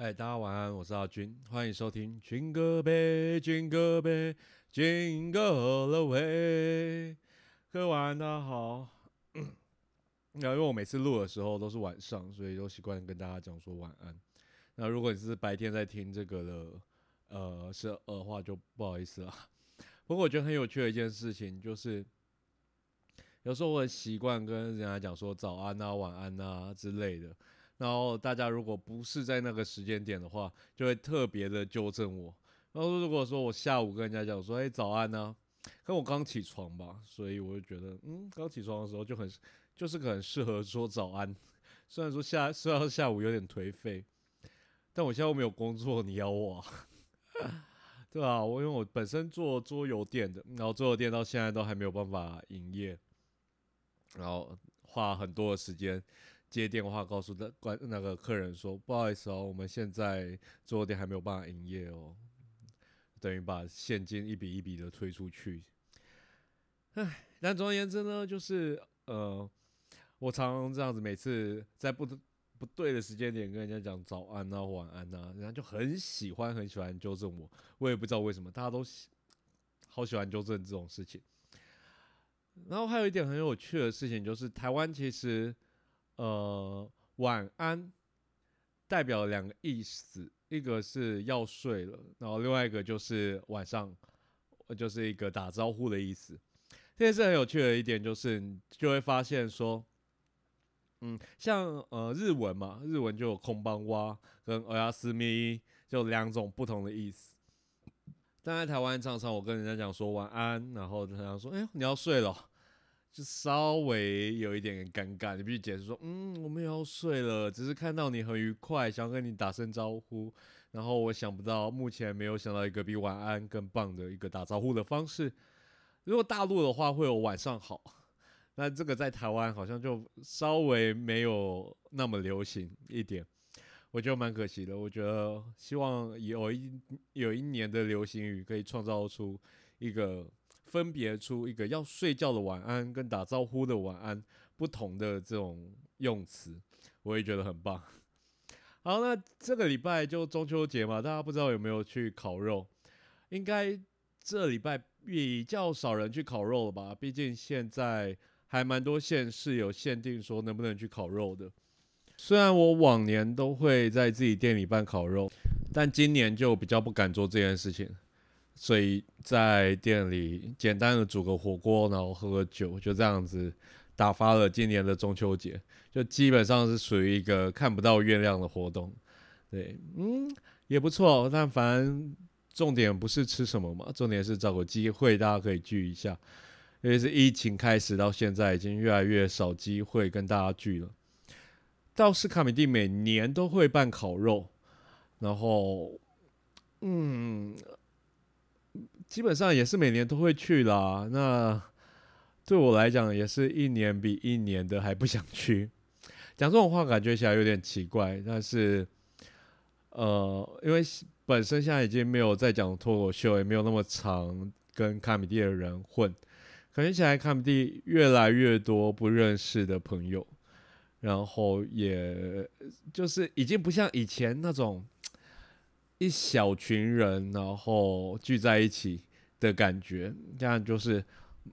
哎，大家晚安，我是阿军，欢迎收听《军歌呗》，军歌呗，军歌了喂。各位晚安，大家好。那因为我每次录的时候都是晚上，所以都习惯跟大家讲说晚安。那如果你是白天在听这个的，呃，是的话就不好意思了。不过我觉得很有趣的一件事情就是，有时候我习惯跟人家讲说早安啊、晚安啊之类的。然后大家如果不是在那个时间点的话，就会特别的纠正我。然后如果说我下午跟人家讲说，哎，早安呢，可我刚起床吧，所以我就觉得，嗯，刚起床的时候就很，就是很适合说早安。虽然说下虽然下午有点颓废，但我现在没有工作，你要我，啊对吧？我因为我本身做桌游店的，然后桌游店到现在都还没有办法营业，然后花很多的时间。接电话告诉的关那个客人说：“不好意思哦，我们现在桌店还没有办法营业哦。”等于把现金一笔一笔的推出去。唉，但总而言之呢，就是呃，我常常这样子，每次在不不对的时间点跟人家讲早安啊、晚安啊，人家就很喜欢很喜欢纠正我。我也不知道为什么，大家都喜好喜欢纠正这种事情。然后还有一点很有趣的事情，就是台湾其实。呃，晚安代表两个意思，一个是要睡了，然后另外一个就是晚上，就是一个打招呼的意思。这件事很有趣的一点就是，你就会发现说，嗯，像呃日文嘛，日文就有空邦哇跟欧亚斯咪，就两种不同的意思。但在台湾常常我跟人家讲说晚安，然后他讲说，哎，你要睡了。就稍微有一点尴尬，你必须解释说，嗯，我们也要睡了，只是看到你很愉快，想跟你打声招呼。然后我想不到，目前没有想到一个比晚安更棒的一个打招呼的方式。如果大陆的话会有晚上好，那这个在台湾好像就稍微没有那么流行一点，我觉得蛮可惜的。我觉得希望有一有一年的流行语可以创造出一个。分别出一个要睡觉的晚安跟打招呼的晚安不同的这种用词，我也觉得很棒。好，那这个礼拜就中秋节嘛，大家不知道有没有去烤肉？应该这礼拜比较少人去烤肉了吧？毕竟现在还蛮多县市有限定说能不能去烤肉的。虽然我往年都会在自己店里办烤肉，但今年就比较不敢做这件事情。所以在店里简单的煮个火锅，然后喝个酒，就这样子打发了今年的中秋节，就基本上是属于一个看不到月亮的活动。对，嗯，也不错。但凡重点不是吃什么嘛，重点是找个机会大家可以聚一下。因为是疫情开始到现在，已经越来越少机会跟大家聚了。倒是卡米蒂每年都会办烤肉，然后，嗯。基本上也是每年都会去啦。那对我来讲，也是一年比一年的还不想去。讲这种话感觉起来有点奇怪，但是呃，因为本身现在已经没有在讲脱口秀，也没有那么长跟卡米蒂的人混，感觉起来卡米蒂越来越多不认识的朋友，然后也就是已经不像以前那种。一小群人，然后聚在一起的感觉，这样就是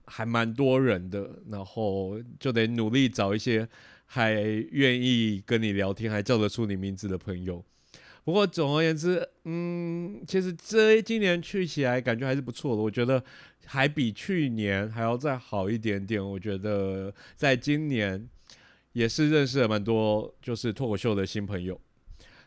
还蛮多人的，然后就得努力找一些还愿意跟你聊天、还叫得出你名字的朋友。不过总而言之，嗯，其实这今年去起来感觉还是不错的，我觉得还比去年还要再好一点点。我觉得在今年也是认识了蛮多就是脱口秀的新朋友。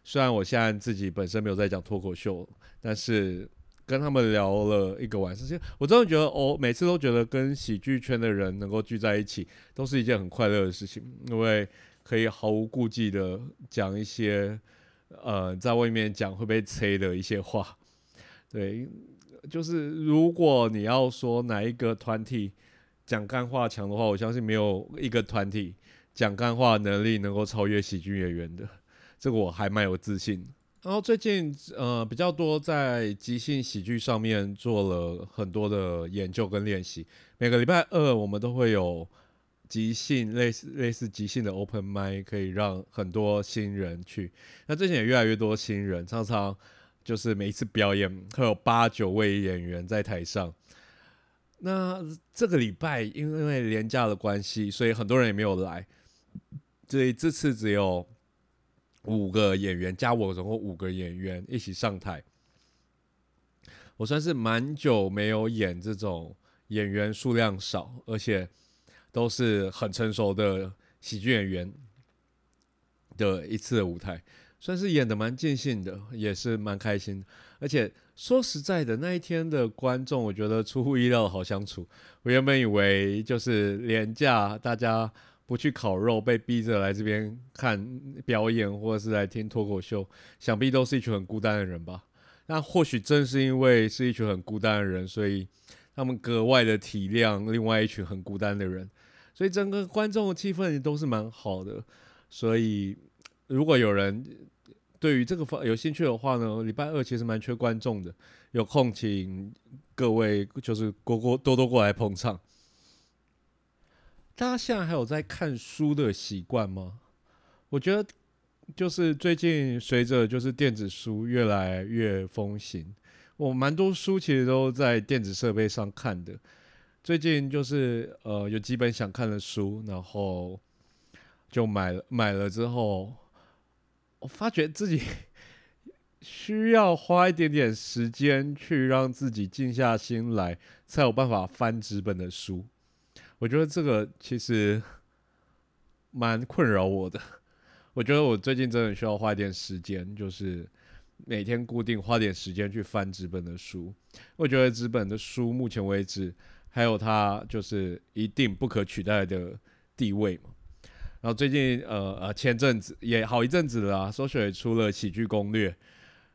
虽然我现在自己本身没有在讲脱口秀，但是跟他们聊了一个晚上，其实我真的觉得，哦，每次都觉得跟喜剧圈的人能够聚在一起，都是一件很快乐的事情，因为可以毫无顾忌的讲一些，呃，在外面讲会被催的一些话。对，就是如果你要说哪一个团体讲干话强的话，我相信没有一个团体讲干话能力能够超越喜剧演员的。这个我还蛮有自信。然后最近呃比较多在即兴喜剧上面做了很多的研究跟练习。每个礼拜二我们都会有即兴类似类似即兴的 open m i 可以让很多新人去。那最近也越来越多新人，常常就是每一次表演会有八九位演员在台上。那这个礼拜因为廉价的关系，所以很多人也没有来，所以这次只有五个演员加我，总共五个演员一起上台。我算是蛮久没有演这种演员数量少，而且。都是很成熟的喜剧演员的一次舞台，算是演的蛮尽兴的，也是蛮开心。而且说实在的，那一天的观众，我觉得出乎意料的好相处。我原本以为就是廉价，大家不去烤肉，被逼着来这边看表演，或者是来听脱口秀，想必都是一群很孤单的人吧。那或许正是因为是一群很孤单的人，所以他们格外的体谅另外一群很孤单的人。所以整个观众的气氛也都是蛮好的，所以如果有人对于这个方有兴趣的话呢，礼拜二其实蛮缺观众的，有空请各位就是过过多多过来捧场。大家现在还有在看书的习惯吗？我觉得就是最近随着就是电子书越来越风行，我蛮多书其实都在电子设备上看的。最近就是呃有几本想看的书，然后就买了买了之后，我发觉自己 需要花一点点时间去让自己静下心来，才有办法翻纸本的书。我觉得这个其实蛮困扰我的。我觉得我最近真的需要花一点时间，就是每天固定花点时间去翻纸本的书。我觉得纸本的书目前为止。还有它就是一定不可取代的地位嘛。然后最近呃呃前阵子也好一阵子了啊，搜雪出了喜剧攻略，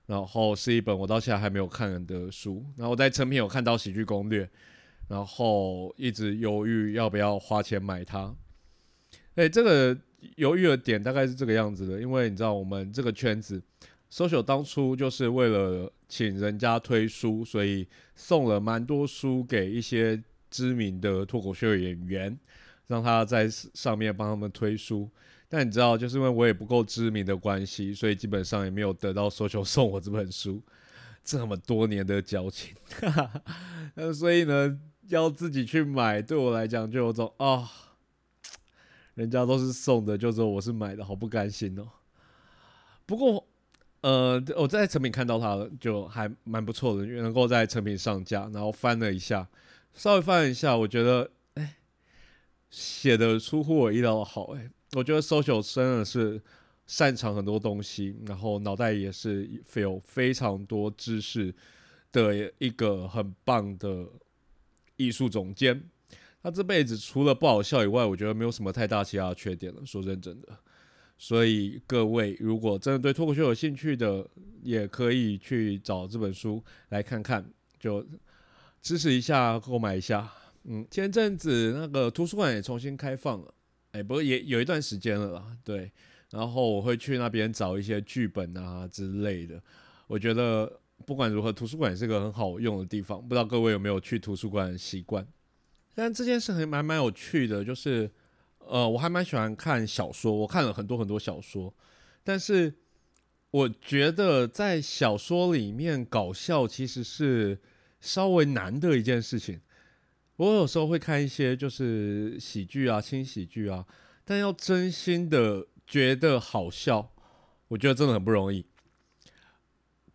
然后是一本我到现在还没有看的书。然后我在成品有看到喜剧攻略，然后一直犹豫要不要花钱买它。哎，这个犹豫的点大概是这个样子的，因为你知道我们这个圈子，搜雪当初就是为了。请人家推书，所以送了蛮多书给一些知名的脱口秀演员，让他在上面帮他们推书。但你知道，就是因为我也不够知名的关系，所以基本上也没有得到搜求送我这本书。这么多年的交情，那所以呢，要自己去买，对我来讲就有种啊，人家都是送的，就说我是买的，好不甘心哦。不过。呃，我在成品看到它了，就还蛮不错的，能够在成品上架，然后翻了一下，稍微翻了一下，我觉得，哎，写的出乎我意料的好，哎，我觉得 social 真的是擅长很多东西，然后脑袋也是有非常多知识的一个很棒的艺术总监。他这辈子除了不好笑以外，我觉得没有什么太大其他的缺点了。说认真的。所以各位，如果真的对脱口秀有兴趣的，也可以去找这本书来看看，就支持一下，购买一下。嗯，前阵子那个图书馆也重新开放了，哎，不过也有一段时间了啦。对，然后我会去那边找一些剧本啊之类的。我觉得不管如何，图书馆也是个很好用的地方。不知道各位有没有去图书馆的习惯？但这件事还蛮蛮有趣的，就是。呃，我还蛮喜欢看小说，我看了很多很多小说，但是我觉得在小说里面搞笑其实是稍微难的一件事情。我有时候会看一些就是喜剧啊、轻喜剧啊，但要真心的觉得好笑，我觉得真的很不容易。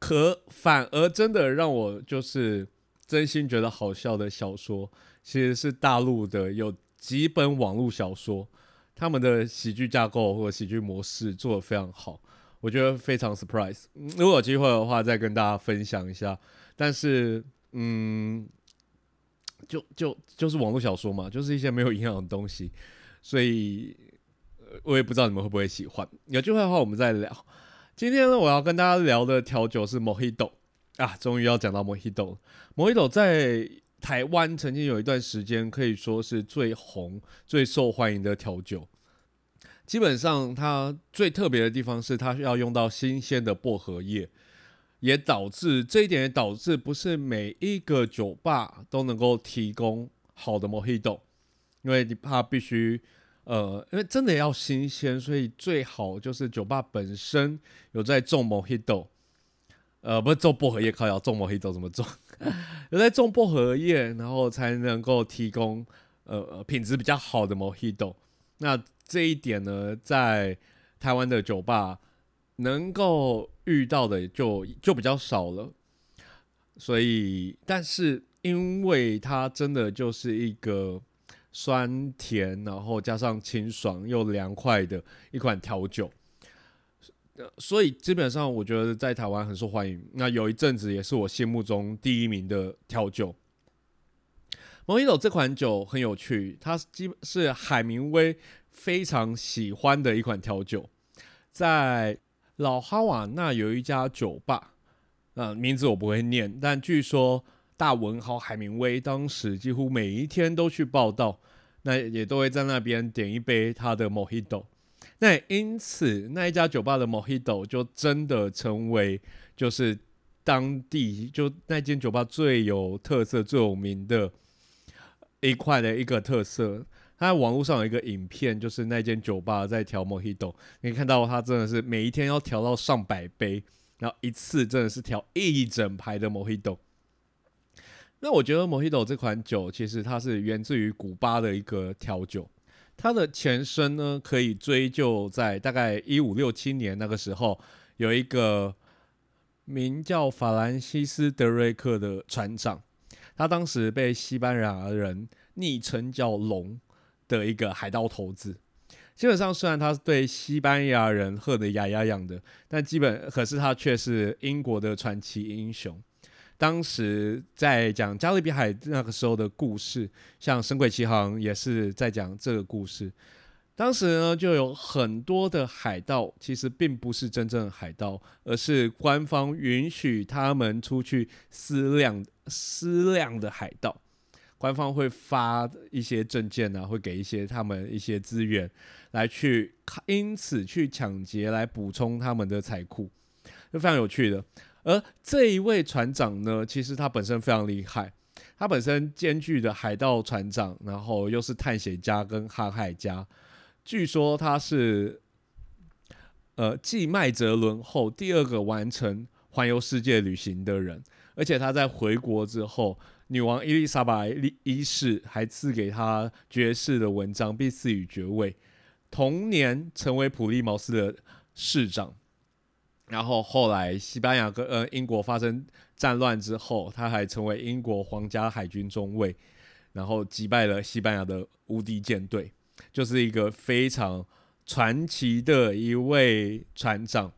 可反而真的让我就是真心觉得好笑的小说，其实是大陆的有。几本网络小说，他们的喜剧架构或者喜剧模式做的非常好，我觉得非常 surprise。如果有机会的话，再跟大家分享一下。但是，嗯，就就就是网络小说嘛，就是一些没有营养的东西，所以我也不知道你们会不会喜欢。有机会的话，我们再聊。今天呢，我要跟大家聊的调酒是 Mojito 啊，终于要讲到 Mojito。Mojito 在台湾曾经有一段时间可以说是最红、最受欢迎的调酒。基本上，它最特别的地方是它要用到新鲜的薄荷叶，也导致这一点也导致不是每一个酒吧都能够提供好的 Mojito，因为你怕必须呃，因为真的要新鲜，所以最好就是酒吧本身有在种 Mojito，呃，不是种薄荷叶，靠，要种 Mojito 怎么种？有在种薄荷叶，然后才能够提供呃品质比较好的 Mojito。那这一点呢，在台湾的酒吧能够遇到的就就比较少了。所以，但是因为它真的就是一个。酸甜，然后加上清爽又凉快的一款调酒，所以基本上我觉得在台湾很受欢迎。那有一阵子也是我心目中第一名的调酒。蒙伊斗这款酒很有趣，它基是海明威非常喜欢的一款调酒。在老哈瓦那有一家酒吧，那名字我不会念，但据说。大文豪海明威当时几乎每一天都去报道，那也都会在那边点一杯他的 Mojito。那因此那一家酒吧的 Mojito 就真的成为就是当地就那间酒吧最有特色、最有名的一块的一个特色。他在网络上有一个影片，就是那间酒吧在调 Mojito，你看到他真的是每一天要调到上百杯，然后一次真的是调一整排的 Mojito。那我觉得 Mojito 这款酒其实它是源自于古巴的一个调酒，它的前身呢可以追究在大概一五六七年那个时候，有一个名叫法兰西斯德瑞克的船长，他当时被西班牙人昵称叫“龙”的一个海盗头子。基本上虽然他是对西班牙人喝得牙痒痒的，但基本可是他却是英国的传奇英雄。当时在讲加勒比海那个时候的故事，像《神鬼奇航》也是在讲这个故事。当时呢，就有很多的海盗，其实并不是真正的海盗，而是官方允许他们出去私量私量的海盗。官方会发一些证件啊，会给一些他们一些资源，来去因此去抢劫，来补充他们的财库，就非常有趣的。而这一位船长呢，其实他本身非常厉害，他本身兼具的海盗船长，然后又是探险家跟航海家。据说他是，呃，继麦哲伦后第二个完成环游世界旅行的人。而且他在回国之后，女王伊丽莎白一世还赐给他爵士的文章，并赐予爵位。同年成为普利茅斯的市长。然后后来，西班牙跟呃英国发生战乱之后，他还成为英国皇家海军中尉，然后击败了西班牙的无敌舰队，就是一个非常传奇的一位船长。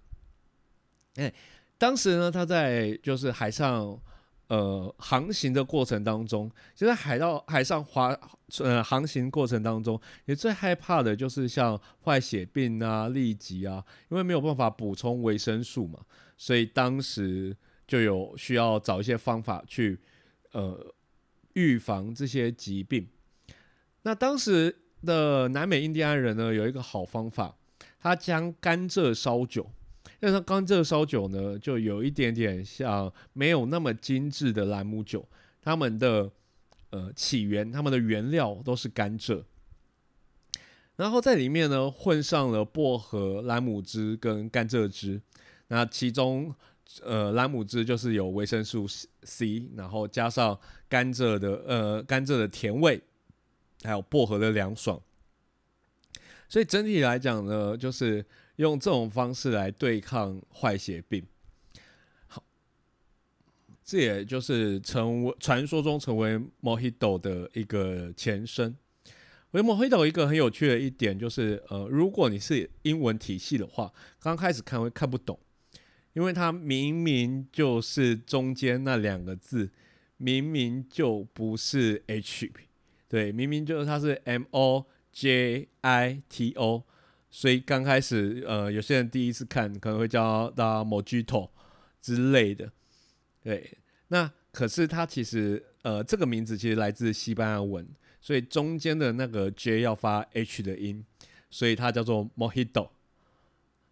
哎，当时呢，他在就是海上。呃，航行的过程当中，就在海盗海上滑呃航行过程当中，也最害怕的就是像坏血病啊、痢疾啊，因为没有办法补充维生素嘛，所以当时就有需要找一些方法去呃预防这些疾病。那当时的南美印第安人呢，有一个好方法，他将甘蔗烧酒。但是甘蔗烧酒呢，就有一点点像没有那么精致的兰姆酒，他们的呃起源，他们的原料都是甘蔗，然后在里面呢混上了薄荷、兰姆汁跟甘蔗汁，那其中呃兰姆汁就是有维生素 C，然后加上甘蔗的呃甘蔗的甜味，还有薄荷的凉爽，所以整体来讲呢，就是。用这种方式来对抗坏血病，好，这也就是成为传说中成为 Mojito 的一个前身。为 Mojito 一个很有趣的一点就是，呃，如果你是英文体系的话，刚开始看会看不懂，因为它明明就是中间那两个字，明明就不是 H，对，明明就是它是 M O J I T O。所以刚开始，呃，有些人第一次看可能会叫他 Mojito 之类的，对。那可是它其实，呃，这个名字其实来自西班牙文，所以中间的那个 J 要发 H 的音，所以它叫做 Mojito。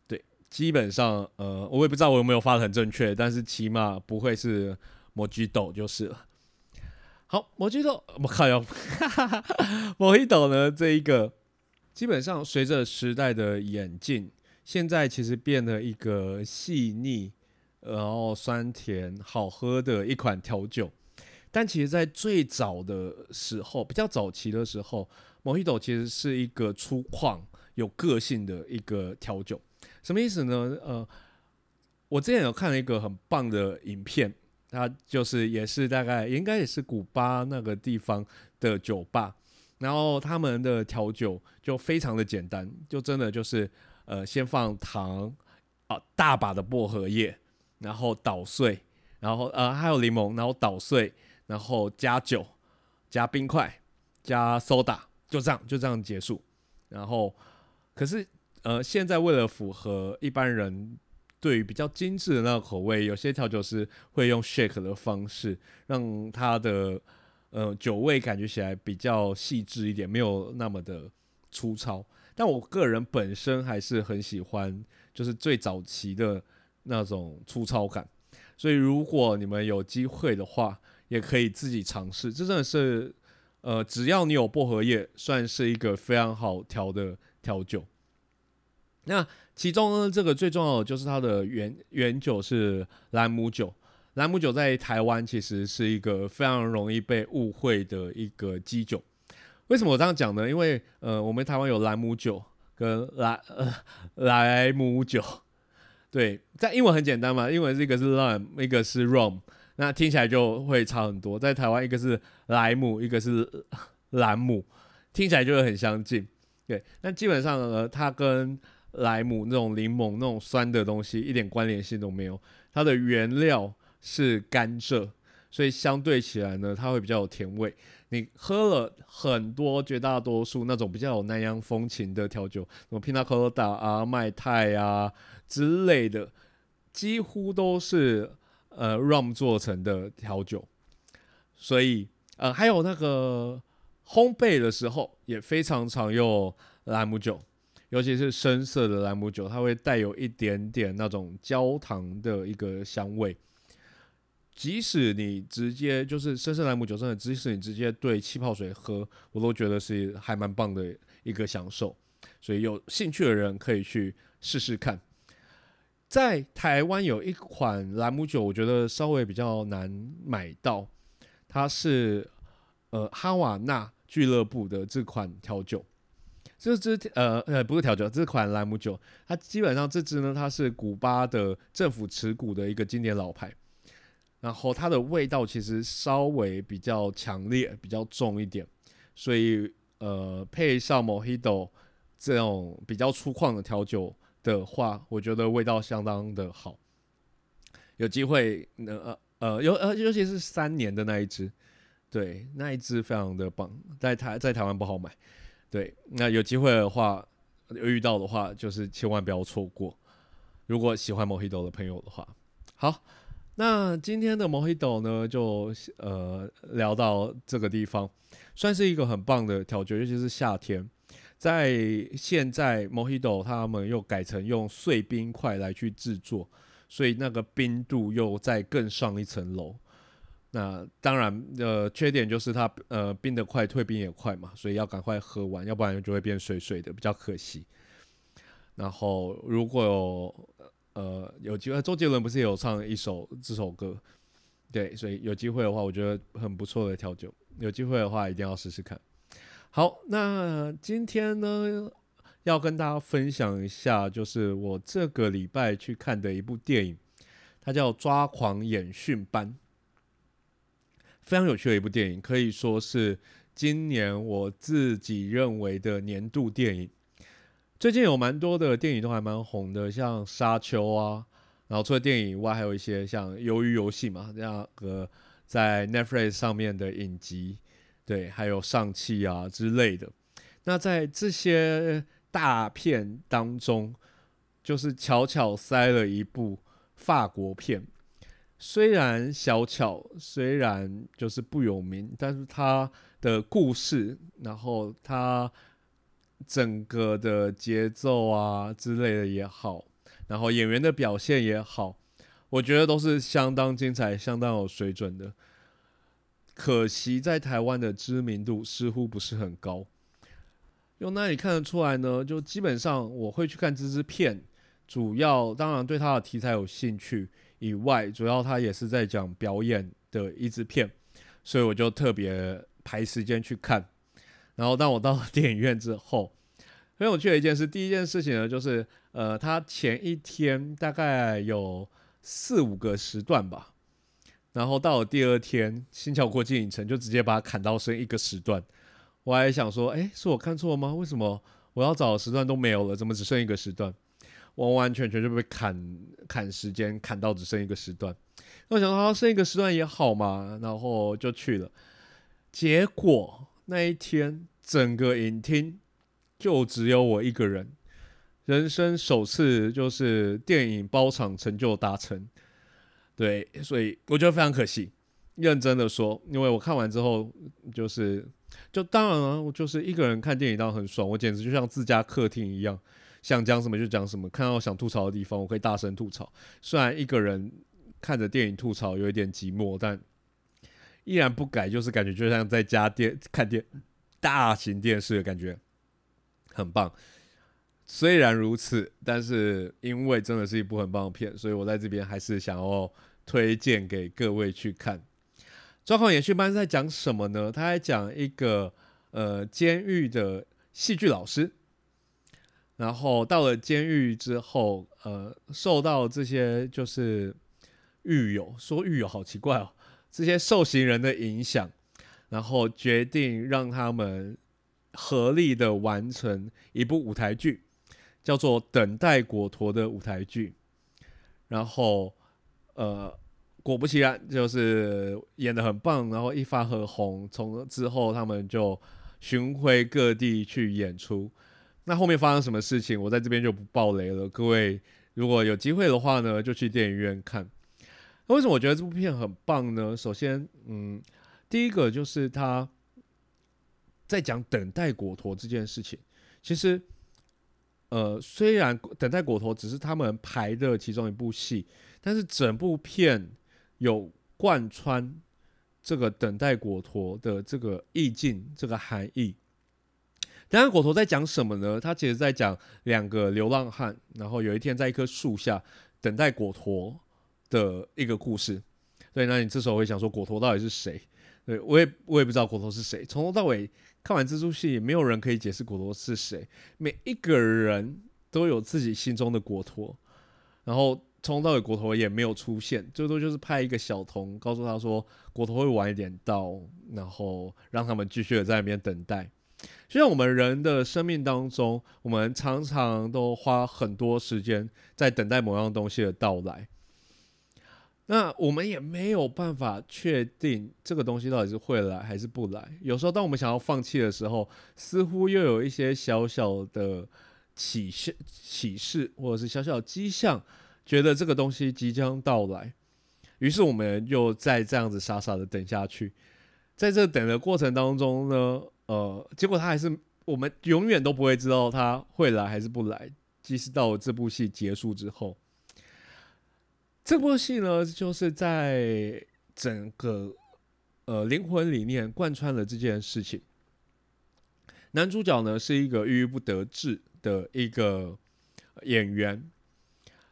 对，基本上，呃，我也不知道我有没有发的很正确，但是起码不会是 Mojito 就是了。好，Mojito，我靠哟，Mojito 呢这一个。基本上随着时代的演进，现在其实变得一个细腻，然后酸甜好喝的一款调酒。但其实，在最早的时候，比较早期的时候，Mojito 其实是一个粗犷、有个性的一个调酒。什么意思呢？呃，我之前有看了一个很棒的影片，它就是也是大概应该也是古巴那个地方的酒吧，然后他们的调酒就非常的简单，就真的就是呃，先放糖啊，大把的薄荷叶，然后捣碎，然后呃还有柠檬，然后捣碎。然后加酒，加冰块，加 soda，就这样就这样结束。然后，可是呃，现在为了符合一般人对于比较精致的那个口味，有些调酒师会用 shake 的方式，让它的呃酒味感觉起来比较细致一点，没有那么的粗糙。但我个人本身还是很喜欢，就是最早期的那种粗糙感。所以如果你们有机会的话，也可以自己尝试，这真的是，呃，只要你有薄荷叶，算是一个非常好调的调酒。那其中呢，这个最重要的就是它的原原酒是兰姆酒。兰姆酒在台湾其实是一个非常容易被误会的一个基酒。为什么我这样讲呢？因为呃，我们台湾有兰姆酒跟莱呃莱姆酒，对，在英文很简单嘛，英文是一个是 lime，一个是 rum。那听起来就会差很多。在台湾，一个是莱姆，一个是兰姆，听起来就会很相近。对，那基本上呢，它跟莱姆那种柠檬那种酸的东西一点关联性都没有。它的原料是甘蔗，所以相对起来呢，它会比较有甜味。你喝了很多绝大多数那种比较有南洋风情的调酒，什么 Pina Colada 啊、麦泰啊之类的，几乎都是。呃，rum 做成的调酒，所以呃，还有那个烘焙的时候也非常常用兰姆酒，尤其是深色的兰姆酒，它会带有一点点那种焦糖的一个香味。即使你直接就是深色兰姆酒，真的，即使你直接兑气泡水喝，我都觉得是还蛮棒的一个享受。所以有兴趣的人可以去试试看。在台湾有一款兰姆酒，我觉得稍微比较难买到，它是呃哈瓦那俱乐部的这款调酒，这支呃呃不是调酒，这款兰姆酒，它基本上这支呢，它是古巴的政府持股的一个经典老牌，然后它的味道其实稍微比较强烈，比较重一点，所以呃配上 Mojito 这种比较粗犷的调酒。的话，我觉得味道相当的好。有机会，呃呃，尤呃，尤其是三年的那一支，对，那一支非常的棒，在台在台湾不好买。对，那有机会的话，遇到的话，就是千万不要错过。如果喜欢 Mojito 的朋友的话，好，那今天的 Mojito 呢，就呃聊到这个地方，算是一个很棒的调酒，尤其是夏天。在现在，Mojito 他们又改成用碎冰块来去制作，所以那个冰度又再更上一层楼。那当然，呃，缺点就是它呃冰得快，退冰也快嘛，所以要赶快喝完，要不然就会变水水的，比较可惜。然后如果有呃有机会，周杰伦不是有唱一首这首歌？对，所以有机会的话，我觉得很不错的调酒，有机会的话一定要试试看。好，那今天呢，要跟大家分享一下，就是我这个礼拜去看的一部电影，它叫《抓狂演训班》，非常有趣的一部电影，可以说是今年我自己认为的年度电影。最近有蛮多的电影都还蛮红的，像《沙丘》啊，然后除了电影以外，还有一些像《鱿鱼游戏》嘛，这样个在 Netflix 上面的影集。对，还有上汽啊之类的。那在这些大片当中，就是巧巧塞了一部法国片。虽然小巧，虽然就是不有名，但是它的故事，然后它整个的节奏啊之类的也好，然后演员的表现也好，我觉得都是相当精彩、相当有水准的。可惜在台湾的知名度似乎不是很高，用那里看得出来呢，就基本上我会去看这支片，主要当然对它的题材有兴趣以外，主要它也是在讲表演的一支片，所以我就特别排时间去看。然后当我到了电影院之后，很有趣的一件事，第一件事情呢，就是呃，他前一天大概有四五个时段吧，然后到了第二天，新桥国际影城就直接把它砍到剩一个时段。我还想说，哎，是我看错了吗？为什么我要找的时段都没有了？怎么只剩一个时段？完完全全就被砍砍时间，砍到只剩一个时段。那我想说，剩一个时段也好嘛，然后就去了。结果那一天，整个影厅。就只有我一个人，人生首次就是电影包场成就达成，对，所以我觉得非常可惜。认真的说，因为我看完之后，就是就当然了，我就是一个人看电影当然很爽，我简直就像自家客厅一样，想讲什么就讲什么，看到想吐槽的地方，我可以大声吐槽。虽然一个人看着电影吐槽有一点寂寞，但依然不改，就是感觉就像在家电看电大型电视的感觉。很棒，虽然如此，但是因为真的是一部很棒的片，所以我在这边还是想要推荐给各位去看。《抓狂演训班》在讲什么呢？他在讲一个呃监狱的戏剧老师，然后到了监狱之后，呃，受到这些就是狱友说狱友好奇怪哦，这些受刑人的影响，然后决定让他们。合力的完成一部舞台剧，叫做《等待果陀》的舞台剧，然后呃，果不其然，就是演的很棒，然后一发而红。从之后，他们就巡回各地去演出。那后面发生什么事情，我在这边就不爆雷了。各位如果有机会的话呢，就去电影院看。那为什么我觉得这部片很棒呢？首先，嗯，第一个就是他。在讲等待果陀这件事情，其实，呃，虽然等待果陀只是他们排的其中一部戏，但是整部片有贯穿这个等待果陀的这个意境、这个含义。等待果陀在讲什么呢？他其实在讲两个流浪汉，然后有一天在一棵树下等待果陀的一个故事。对，那你这时候会想说，果陀到底是谁？对我也我也不知道果陀是谁，从头到尾。看完这出戏，没有人可以解释果陀是谁。每一个人都有自己心中的果陀，然后从头到尾果陀也没有出现，最多就是派一个小童告诉他说果陀会晚一点到，然后让他们继续的在那边等待。就像我们人的生命当中，我们常常都花很多时间在等待某样东西的到来。那我们也没有办法确定这个东西到底是会来还是不来。有时候，当我们想要放弃的时候，似乎又有一些小小的启示、启示，或者是小小的迹象，觉得这个东西即将到来。于是，我们又再这样子傻傻的等下去。在这等的过程当中呢，呃，结果他还是我们永远都不会知道他会来还是不来，即使到这部戏结束之后。这部戏呢，就是在整个呃灵魂里面贯穿了这件事情。男主角呢是一个郁郁不得志的一个演员，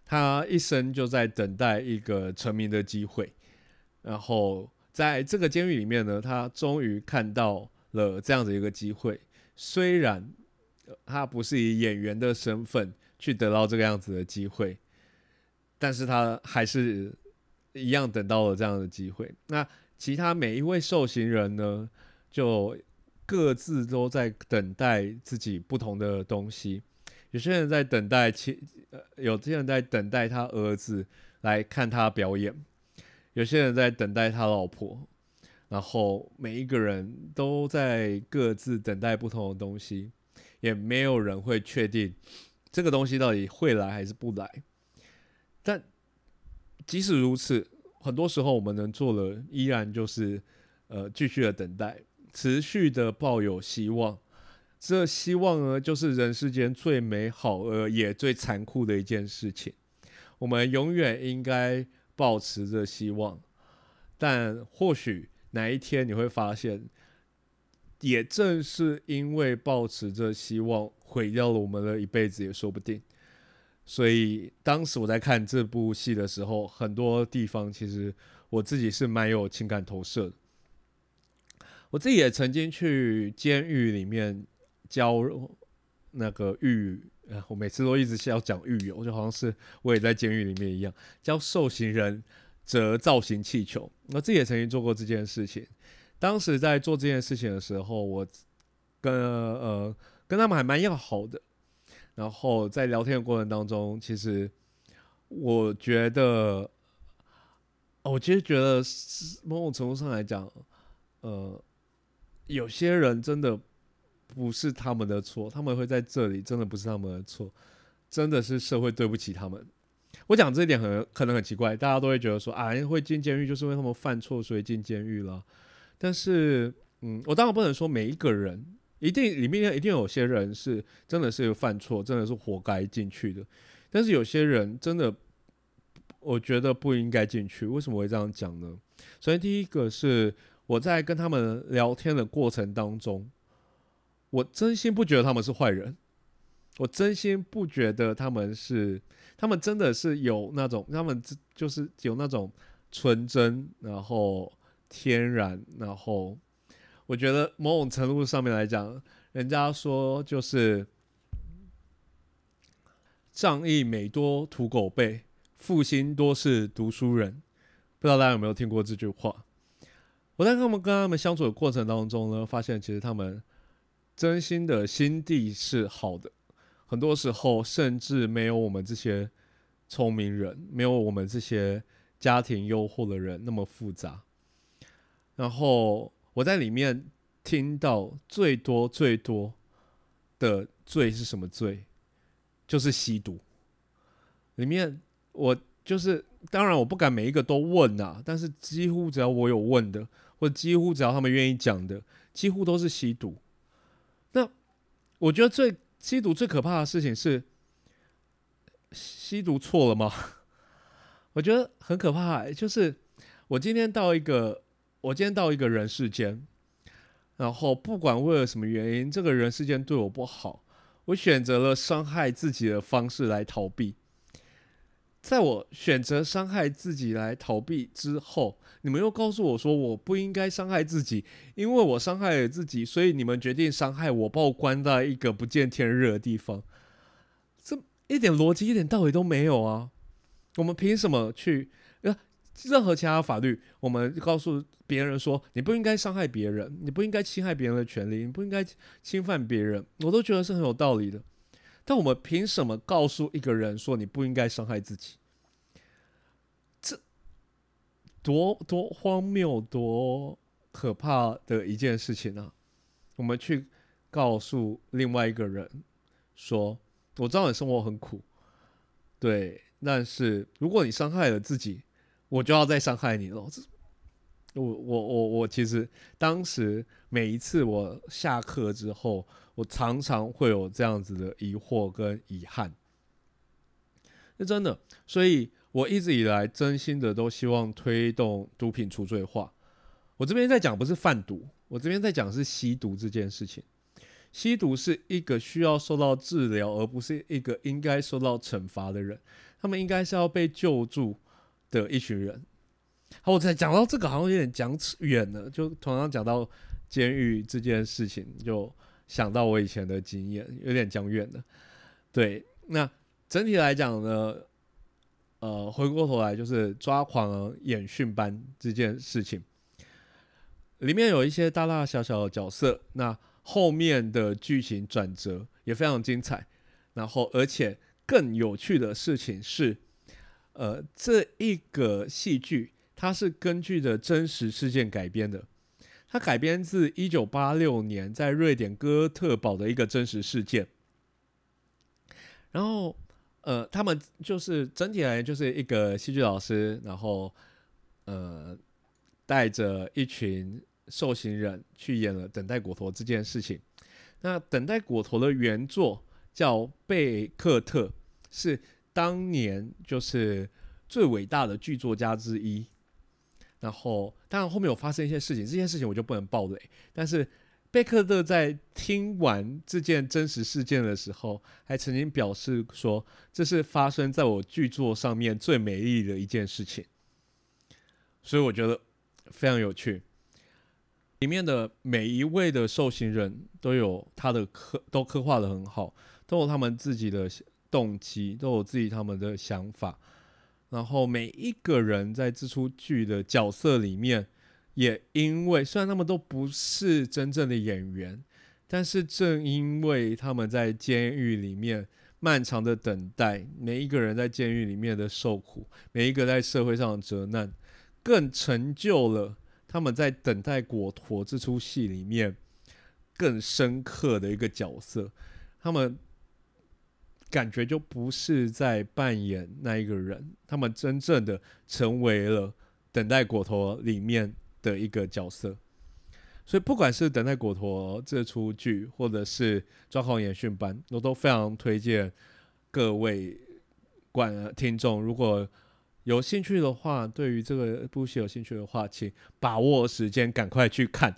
他一生就在等待一个成名的机会。然后在这个监狱里面呢，他终于看到了这样的一个机会。虽然他不是以演员的身份去得到这个样子的机会。但是他还是一样等到了这样的机会。那其他每一位受刑人呢，就各自都在等待自己不同的东西。有些人在等待亲，呃，有些人在等待他儿子来看他表演，有些人在等待他老婆。然后每一个人都在各自等待不同的东西，也没有人会确定这个东西到底会来还是不来。但即使如此，很多时候我们能做的依然就是，呃，继续的等待，持续的抱有希望。这希望呢，就是人世间最美好而也最残酷的一件事情。我们永远应该保持着希望，但或许哪一天你会发现，也正是因为保持着希望，毁掉了我们的一辈子也说不定。所以当时我在看这部戏的时候，很多地方其实我自己是蛮有情感投射的。我自己也曾经去监狱里面教那个狱，呃，我每次都一直是要讲狱友，就好像是我也在监狱里面一样，教受刑人折造型气球。我自己也曾经做过这件事情。当时在做这件事情的时候，我跟呃跟他们还蛮要好的。然后在聊天的过程当中，其实我觉得，我其实觉得是某种程度上来讲，呃。有些人真的不是他们的错，他们会在这里，真的不是他们的错，真的是社会对不起他们。我讲这一点很可能很奇怪，大家都会觉得说啊，会进监狱就是因为他们犯错所以进监狱了。但是，嗯，我当然不能说每一个人一定里面一定有些人是真的是犯错，真的是活该进去的。但是有些人真的，我觉得不应该进去。为什么会这样讲呢？首先，第一个是。我在跟他们聊天的过程当中，我真心不觉得他们是坏人，我真心不觉得他们是，他们真的是有那种，他们就是有那种纯真，然后天然，然后我觉得某种程度上面来讲，人家说就是仗义每多屠狗辈，负心多是读书人，不知道大家有没有听过这句话？我在跟他们跟他们相处的过程当中呢，发现其实他们真心的心地是好的，很多时候甚至没有我们这些聪明人，没有我们这些家庭诱惑的人那么复杂。然后我在里面听到最多最多的罪是什么罪？就是吸毒。里面我就是，当然我不敢每一个都问啊，但是几乎只要我有问的。或者几乎只要他们愿意讲的，几乎都是吸毒。那我觉得最吸毒最可怕的事情是，吸毒错了吗？我觉得很可怕。就是我今天到一个，我今天到一个人世间，然后不管为了什么原因，这个人世间对我不好，我选择了伤害自己的方式来逃避。在我选择伤害自己来逃避之后，你们又告诉我说我不应该伤害自己，因为我伤害了自己，所以你们决定伤害我，把我关在一个不见天日的地方。这一点逻辑、一点道理都没有啊！我们凭什么去？任何其他法律，我们告诉别人说你不应该伤害别人，你不应该侵害别人的权利，你不应该侵犯别人，我都觉得是很有道理的。但我们凭什么告诉一个人说你不应该伤害自己？这多多荒谬、多可怕的一件事情啊！我们去告诉另外一个人说：“我知道你生活很苦，对，但是如果你伤害了自己，我就要再伤害你了。”我我我我其实当时每一次我下课之后。我常常会有这样子的疑惑跟遗憾，是真的。所以我一直以来真心的都希望推动毒品除罪化。我这边在讲不是贩毒，我这边在讲是吸毒这件事情。吸毒是一个需要受到治疗，而不是一个应该受到惩罚的人。他们应该是要被救助的一群人。好，我才讲到这个，好像有点讲远了。就同样讲到监狱这件事情，就。想到我以前的经验，有点讲远了。对，那整体来讲呢，呃，回过头来就是抓狂演训班这件事情，里面有一些大大小小的角色，那后面的剧情转折也非常精彩。然后，而且更有趣的事情是，呃，这一个戏剧它是根据的真实事件改编的。它改编自一九八六年在瑞典哥特堡的一个真实事件，然后，呃，他们就是整体而言就是一个戏剧老师，然后，呃，带着一群受刑人去演了《等待果陀》这件事情。那《等待果陀》的原作叫贝克特，是当年就是最伟大的剧作家之一。然后，当然后面有发生一些事情，这件事情我就不能爆雷。但是贝克特在听完这件真实事件的时候，还曾经表示说：“这是发生在我剧作上面最美丽的一件事情。”所以我觉得非常有趣。里面的每一位的受刑人都有他的刻，都刻画的很好，都有他们自己的动机，都有自己他们的想法。然后每一个人在这出剧的角色里面，也因为虽然他们都不是真正的演员，但是正因为他们在监狱里面漫长的等待，每一个人在监狱里面的受苦，每一个在社会上的责难，更成就了。他们在等待果陀这出戏里面更深刻的一个角色，他们感觉就不是在扮演那一个人，他们真正的成为了等待果陀里面的一个角色。所以，不管是等待果陀这出剧，或者是抓狂演训班，我都非常推荐各位观听众，如果。有兴趣的话，对于这个部戏有兴趣的话，请把握时间，赶快去看，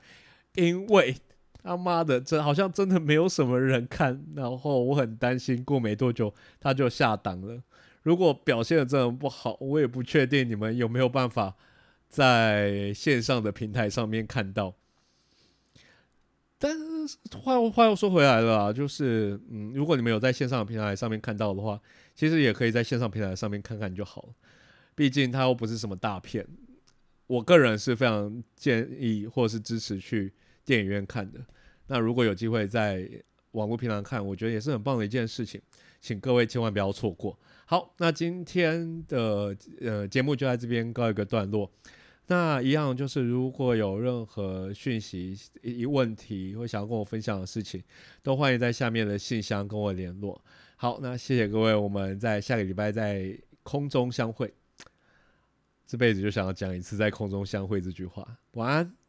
因为他妈的，这好像真的没有什么人看，然后我很担心过没多久他就下档了。如果表现的真的不好，我也不确定你们有没有办法在线上的平台上面看到。但是话话又说回来了，就是嗯，如果你们有在线上的平台上面看到的话，其实也可以在线上平台上面看看就好了。毕竟它又不是什么大片，我个人是非常建议或者是支持去电影院看的。那如果有机会在网络平台看，我觉得也是很棒的一件事情，请各位千万不要错过。好，那今天的呃节目就在这边告一个段落。那一样就是，如果有任何讯息、一问题或想要跟我分享的事情，都欢迎在下面的信箱跟我联络。好，那谢谢各位，我们在下个礼拜在空中相会。这辈子就想要讲一次在空中相会这句话。晚安。